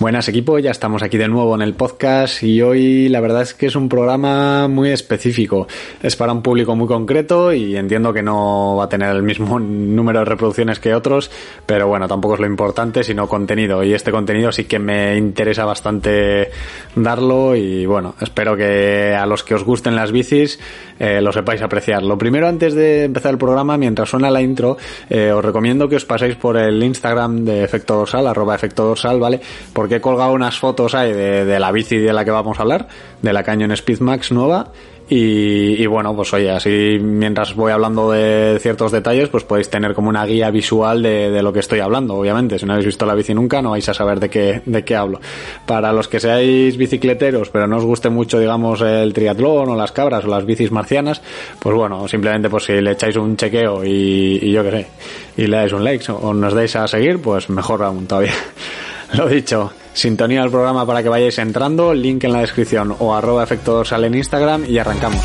Buenas equipo, ya estamos aquí de nuevo en el podcast y hoy la verdad es que es un programa muy específico. Es para un público muy concreto y entiendo que no va a tener el mismo número de reproducciones que otros, pero bueno, tampoco es lo importante, sino contenido. Y este contenido sí que me interesa bastante darlo y bueno, espero que a los que os gusten las bicis eh, lo sepáis apreciar. Lo primero antes de empezar el programa, mientras suena la intro, eh, os recomiendo que os paséis por el Instagram de Efecto Dorsal, arroba Efecto Dorsal, ¿vale? Porque he colgado unas fotos ahí de, la bici de la que vamos a hablar, de la Canyon Speedmax nueva. Y, bueno, pues oye, así mientras voy hablando de ciertos detalles, pues podéis tener como una guía visual de, lo que estoy hablando, obviamente. Si no habéis visto la bici nunca, no vais a saber de qué, de qué hablo. Para los que seáis bicicleteros, pero no os guste mucho, digamos, el triatlón o las cabras o las bicis marcianas, pues bueno, simplemente pues si le echáis un chequeo y, y yo qué sé, y le dais un like o nos dais a seguir, pues mejor aún todavía. Lo dicho, sintonía al programa para que vayáis entrando, link en la descripción o arroba efecto dorsal en Instagram y arrancamos.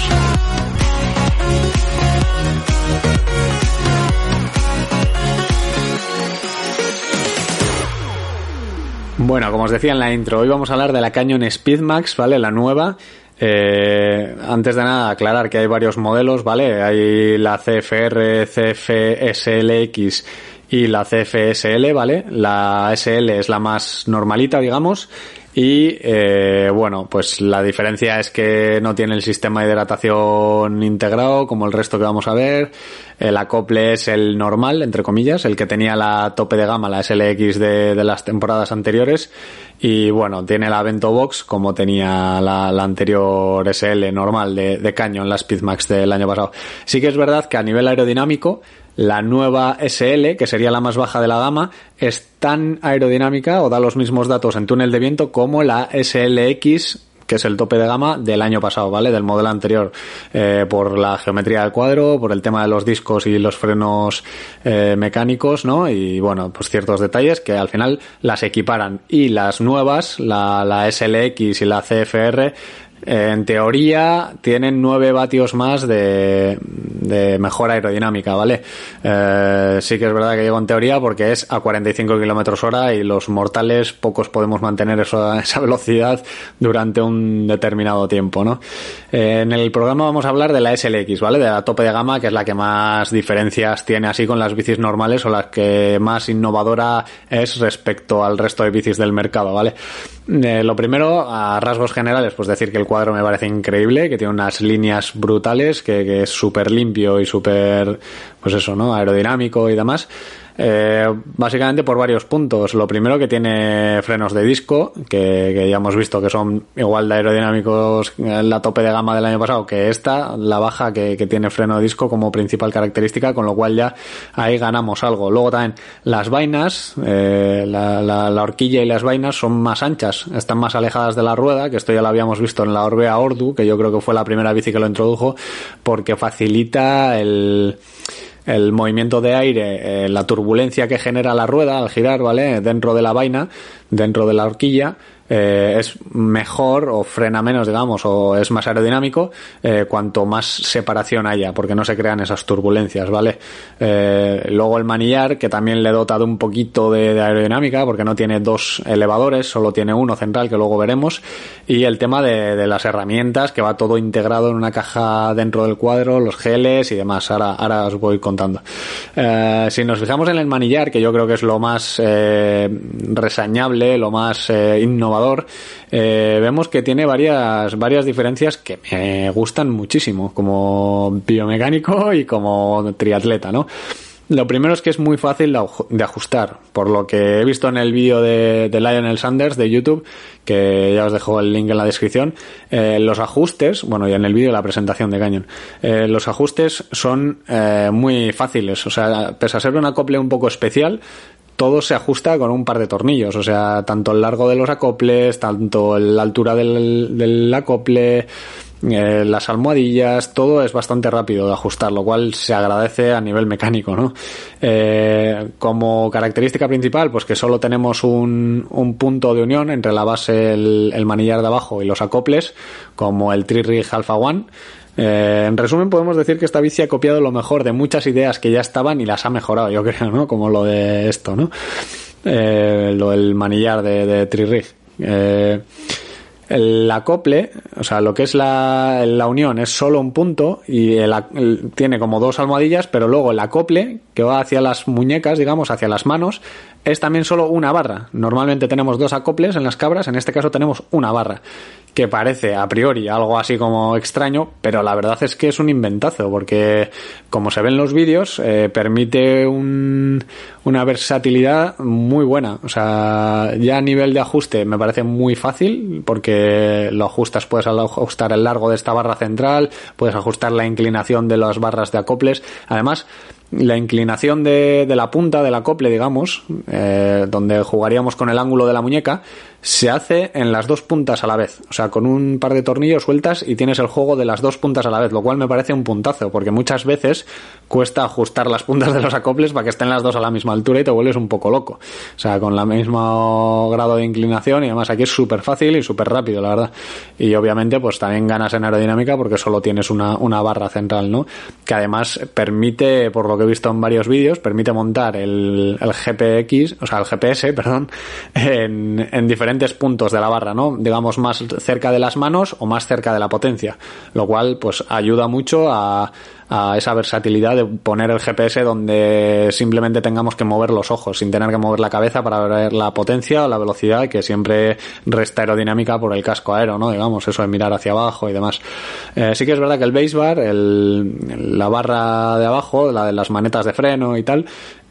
Bueno, como os decía en la intro, hoy vamos a hablar de la Canyon Speedmax, ¿vale? La nueva. Eh, antes de nada, aclarar que hay varios modelos, ¿vale? Hay la CFR, CFSLX y la CFSL, ¿vale? La SL es la más normalita, digamos. Y eh, bueno, pues la diferencia es que no tiene el sistema de hidratación integrado como el resto que vamos a ver. El acople es el normal, entre comillas, el que tenía la tope de gama, la SLX de, de las temporadas anteriores. Y bueno, tiene la Vento Box como tenía la, anterior SL normal de, de caño en la Speedmax del año pasado. Sí que es verdad que a nivel aerodinámico la nueva SL, que sería la más baja de la gama, es tan aerodinámica o da los mismos datos en túnel de viento como la SLX que es el tope de gama del año pasado, ¿vale? Del modelo anterior, eh, por la geometría del cuadro, por el tema de los discos y los frenos eh, mecánicos, ¿no? Y bueno, pues ciertos detalles que al final las equiparan. Y las nuevas, la, la SLX y la CFR, en teoría tienen 9 vatios más de, de mejora aerodinámica, ¿vale? Eh, sí que es verdad que digo en teoría porque es a 45 kilómetros hora y los mortales pocos podemos mantener esa velocidad durante un determinado tiempo, ¿no? Eh, en el programa vamos a hablar de la SLX, ¿vale? De la tope de gama, que es la que más diferencias tiene así con las bicis normales o la que más innovadora es respecto al resto de bicis del mercado, ¿vale? Eh, lo primero, a rasgos generales, pues decir que el me parece increíble, que tiene unas líneas brutales, que, que es súper limpio y súper, pues eso, ¿no? Aerodinámico y demás. Eh, básicamente por varios puntos. Lo primero que tiene frenos de disco, que, ya hemos visto que son igual de aerodinámicos la tope de gama del año pasado que esta, la baja que, tiene freno de disco como principal característica, con lo cual ya ahí ganamos algo. Luego también las vainas, eh, la, la, horquilla y las vainas son más anchas, están más alejadas de la rueda, que esto ya lo habíamos visto en la Orbea Ordu, que yo creo que fue la primera bici que lo introdujo, porque facilita el el movimiento de aire, eh, la turbulencia que genera la rueda al girar, ¿vale? Dentro de la vaina, dentro de la horquilla, eh, es mejor o frena menos, digamos, o es más aerodinámico eh, cuanto más separación haya, porque no se crean esas turbulencias, ¿vale? Eh, luego el manillar, que también le dota de un poquito de, aerodinámica, porque no tiene dos elevadores, solo tiene uno central, que luego veremos, y el tema de, de las herramientas, que va todo integrado en una caja dentro del cuadro, los geles y demás, ahora, ahora os voy contando. si nos fijamos en el manillar, que yo creo que es lo más resañable, lo más innovador, eh, vemos que tiene varias, varias diferencias que me gustan muchísimo, como biomecánico y como triatleta, ¿no? Lo primero es que es muy fácil de ajustar, por lo que he visto en el vídeo de, Lionel Sanders de YouTube, que ya os dejo el link en la descripción, eh, los ajustes, bueno, y en el vídeo de la presentación de eh, los ajustes son muy fáciles, o sea, pese a ser un acople un poco especial, todo se ajusta con un par de tornillos, o sea, tanto el largo de los acoples, tanto la altura del, acople, eh, las almohadillas, todo es bastante rápido de ajustar, lo cual se agradece a nivel mecánico, ¿no? Eh, como característica principal, pues que solo tenemos un, un punto de unión entre la base, el, el manillar de abajo y los acoples, como el Tri-Rig Alpha One, eh, en resumen, podemos decir que esta bici ha copiado lo mejor de muchas ideas que ya estaban y las ha mejorado, yo creo, ¿no? Como lo de esto, ¿no? eh, lo del manillar de, de Tririg. Eh, el acople, o sea, lo que es la, la unión es solo un punto y tiene como dos almohadillas, pero luego el acople, que va hacia las muñecas, digamos, hacia las manos, es también solo una barra. Normalmente tenemos dos acoples en las cabras, en este caso tenemos una barra, que parece a priori algo así como extraño, pero la verdad es que es un inventazo, porque como se ve en los vídeos, eh, permite un, una versatilidad muy buena. O sea, ya a nivel de ajuste me parece muy fácil, porque lo ajustas, puedes ajustar el largo de esta barra central, puedes ajustar la inclinación de las barras de acoples. Además, la inclinación de, de la punta del acople, digamos, eh, donde jugaríamos con el ángulo de la muñeca, se hace en las dos puntas a la vez. O sea, con un par de tornillos sueltas y tienes el juego de las dos puntas a la vez, lo cual me parece un puntazo, porque muchas veces cuesta ajustar las puntas de los acoples para que estén las dos a la misma altura y te vuelves un poco loco. O sea, con la mismo grado de inclinación y además aquí es súper fácil y súper rápido, la verdad. Y obviamente, pues también ganas en aerodinámica porque solo tienes una, una barra central, ¿no? Que además permite, por que he visto en varios vídeos, permite montar el, el GPX, o sea, el GPS, perdón, en, en diferentes puntos de la barra, ¿no? Digamos más cerca de las manos o más cerca de la potencia, lo cual pues ayuda mucho a, a esa versatilidad de poner el GPS donde simplemente tengamos que mover los ojos sin tener que mover la cabeza para ver la potencia o la velocidad que siempre resta aerodinámica por el casco aero, ¿no? Digamos, eso de mirar hacia abajo y demás. Eh, sí que es verdad que el base el, la barra de abajo, la de las manetas de freno y tal,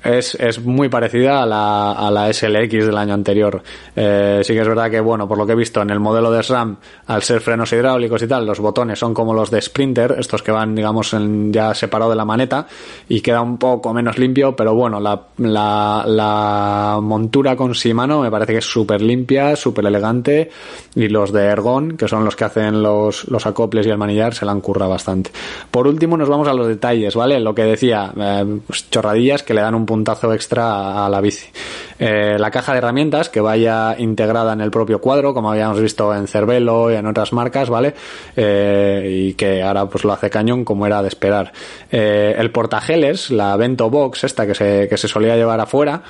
es, es muy parecida a la, a la SLX del año anterior. Eh, sí que es verdad que, bueno, por lo que he visto en el modelo de SRAM, al ser frenos hidráulicos y tal, los botones son como los de Sprinter, estos que van, digamos, ya separado de la maneta y queda un poco menos limpio, pero bueno, la, la, montura con Shimano me parece que es súper limpia, súper elegante y los de Ergon, que son los que hacen los, los acoples y el manillar, se la han currado bastante. Por último, nos vamos a los detalles, ¿vale? Lo que decía, eh, pues chorradillas que le dan un puntazo extra a la bici. Eh, la caja de herramientas que vaya integrada en el propio cuadro, como habíamos visto en Cervelo y en otras marcas, ¿vale? Eh, y que ahora pues lo hace cañón como era de esperar. Eh, el portageles, la Bento Box, esta que se, que se solía llevar afuera,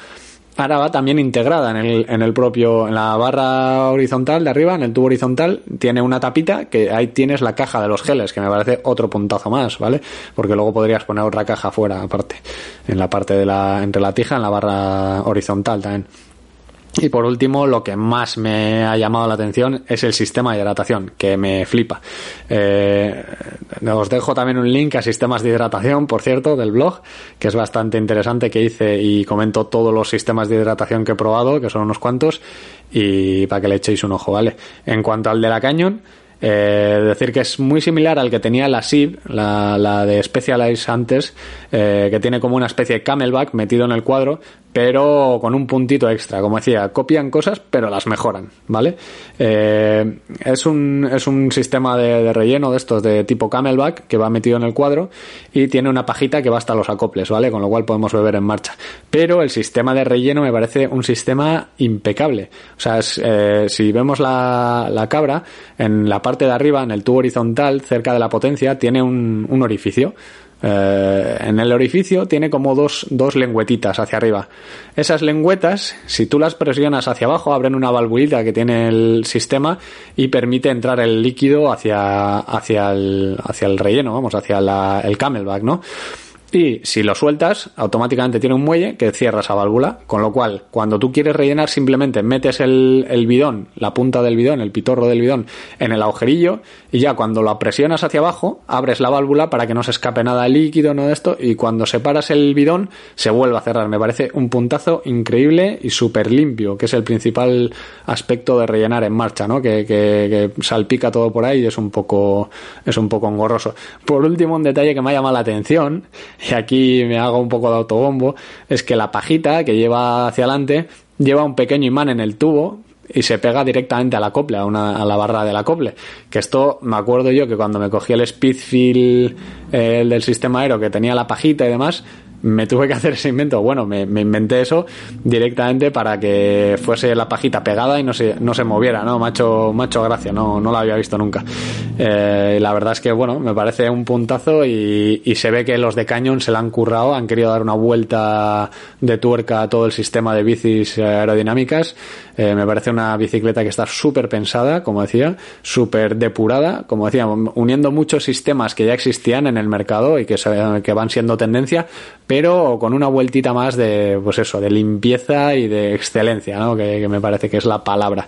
ahora va también integrada en el, en el propio, en la barra horizontal de arriba, en el tubo horizontal, tiene una tapita que ahí tienes la caja de los geles, que me parece otro puntazo más, ¿vale? Porque luego podrías poner otra caja afuera, aparte, en la parte de la, entre la tija, en la barra horizontal también. Y por último, lo que más me ha llamado la atención es el sistema de hidratación, que me flipa. Eh, os dejo también un link a sistemas de hidratación, por cierto, del blog, que es bastante interesante, que hice y comento todos los sistemas de hidratación que he probado, que son unos cuantos, y para que le echéis un ojo, ¿vale? En cuanto al de la Canyon, eh, decir que es muy similar al que tenía la SIB, la, la de Specialized antes, eh, que tiene como una especie de camelback metido en el cuadro, pero con un puntito extra. Como decía, copian cosas, pero las mejoran, ¿vale? Eh, es, un, es un sistema de, relleno de estos de tipo camelback que va metido en el cuadro y tiene una pajita que va hasta los acoples, ¿vale? Con lo cual podemos beber en marcha. Pero el sistema de relleno me parece un sistema impecable. O sea, es, eh, si vemos la, la cabra, en la parte de arriba, en el tubo horizontal, cerca de la potencia, tiene un, un orificio. Eh, en el orificio tiene como dos, dos lengüetitas hacia arriba. Esas lengüetas, si tú las presionas hacia abajo, abren una valvulita que tiene el sistema y permite entrar el líquido hacia, hacia, el, hacia el relleno, vamos, hacia el camelback, ¿no? Y si lo sueltas, automáticamente tiene un muelle que cierra esa válvula. Con lo cual, cuando tú quieres rellenar, simplemente metes el, bidón, la punta del bidón, el pitorro del bidón, en el agujerillo. Y ya cuando lo presionas hacia abajo, abres la válvula para que no se escape nada de líquido, no de esto. Y cuando separas el bidón, se vuelve a cerrar. Me parece un puntazo increíble y súper limpio, que es el principal aspecto de rellenar en marcha, ¿no? Que, que, que salpica todo por ahí y es un poco, es un poco engorroso. Por último, un detalle que me ha llamado la atención y aquí me hago un poco de autobombo, es que la pajita que lleva hacia adelante lleva un pequeño imán en el tubo y se pega directamente a la acople, a, una, a la barra del acople. Que esto me acuerdo yo que cuando me cogí el Speedfield, eh, el del sistema aero, que tenía la pajita y demás, me tuve que hacer ese invento, bueno, me, inventé eso directamente para que fuese la pajita pegada y no se, no se moviera, ¿no? Macho, macho gracia, no, no la había visto nunca. Eh, la verdad es que, bueno, me parece un puntazo y, y se ve que los de Canyon se la han currado, han querido dar una vuelta de tuerca a todo el sistema de bicis aerodinámicas. Eh, me parece una bicicleta que está súper pensada, como decía, súper depurada, como decía, uniendo muchos sistemas que ya existían en el mercado y que, que van siendo tendencia, pero con una vueltita más de, pues eso, de limpieza y de excelencia, ¿no? que, me parece que es la palabra.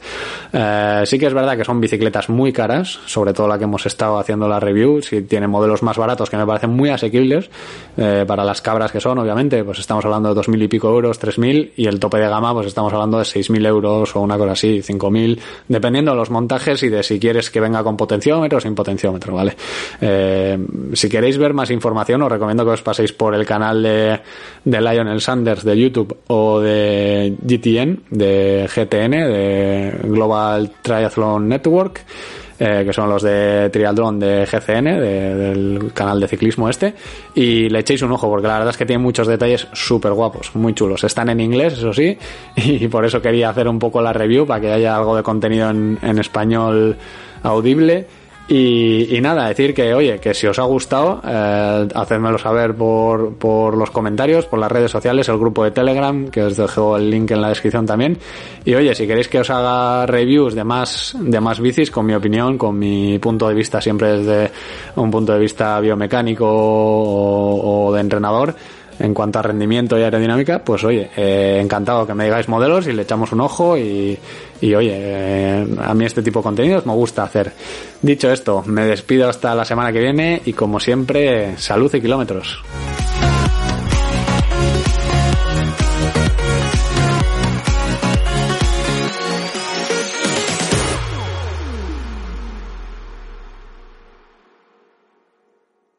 Eh, sí que es verdad que son bicicletas muy caras, sobre todo la que hemos estado haciendo la review, si tiene modelos más baratos que me parecen muy asequibles, eh, para las cabras que son, obviamente, pues estamos hablando de dos mil y pico euros, tres mil, y el tope de gama, pues estamos hablando de seis mil euros o una cosa así, cinco mil, dependiendo de los montajes y de si quieres que venga con potenciómetro o sin potenciómetro, ¿vale? Eh, si queréis ver más información, os recomiendo que os paséis por el canal de, de Lionel Sanders de YouTube o de GTN, de GTN, de Global Triathlon Network. Eh, que son los de Trialdron de GCN, del canal de ciclismo este, y le echéis un ojo, porque la verdad es que tiene muchos detalles súper guapos, muy chulos. Están en inglés, eso sí, y por eso quería hacer un poco la review, para que haya algo de contenido en, en español audible y, nada, decir que, oye, que si os ha gustado, eh, hacedmelo saber por, por los comentarios, por las redes sociales, el grupo de Telegram, que os dejo el link en la descripción también. Y oye, si queréis que os haga reviews de más, de más bicis, con mi opinión, con mi punto de vista siempre desde un punto de vista biomecánico o de entrenador, en cuanto a rendimiento y aerodinámica, pues oye, eh, encantado que me digáis modelos y le echamos un ojo y, y oye, eh, a mí este tipo de contenidos me gusta hacer. Dicho esto, me despido hasta la semana que viene y como siempre, salud y kilómetros.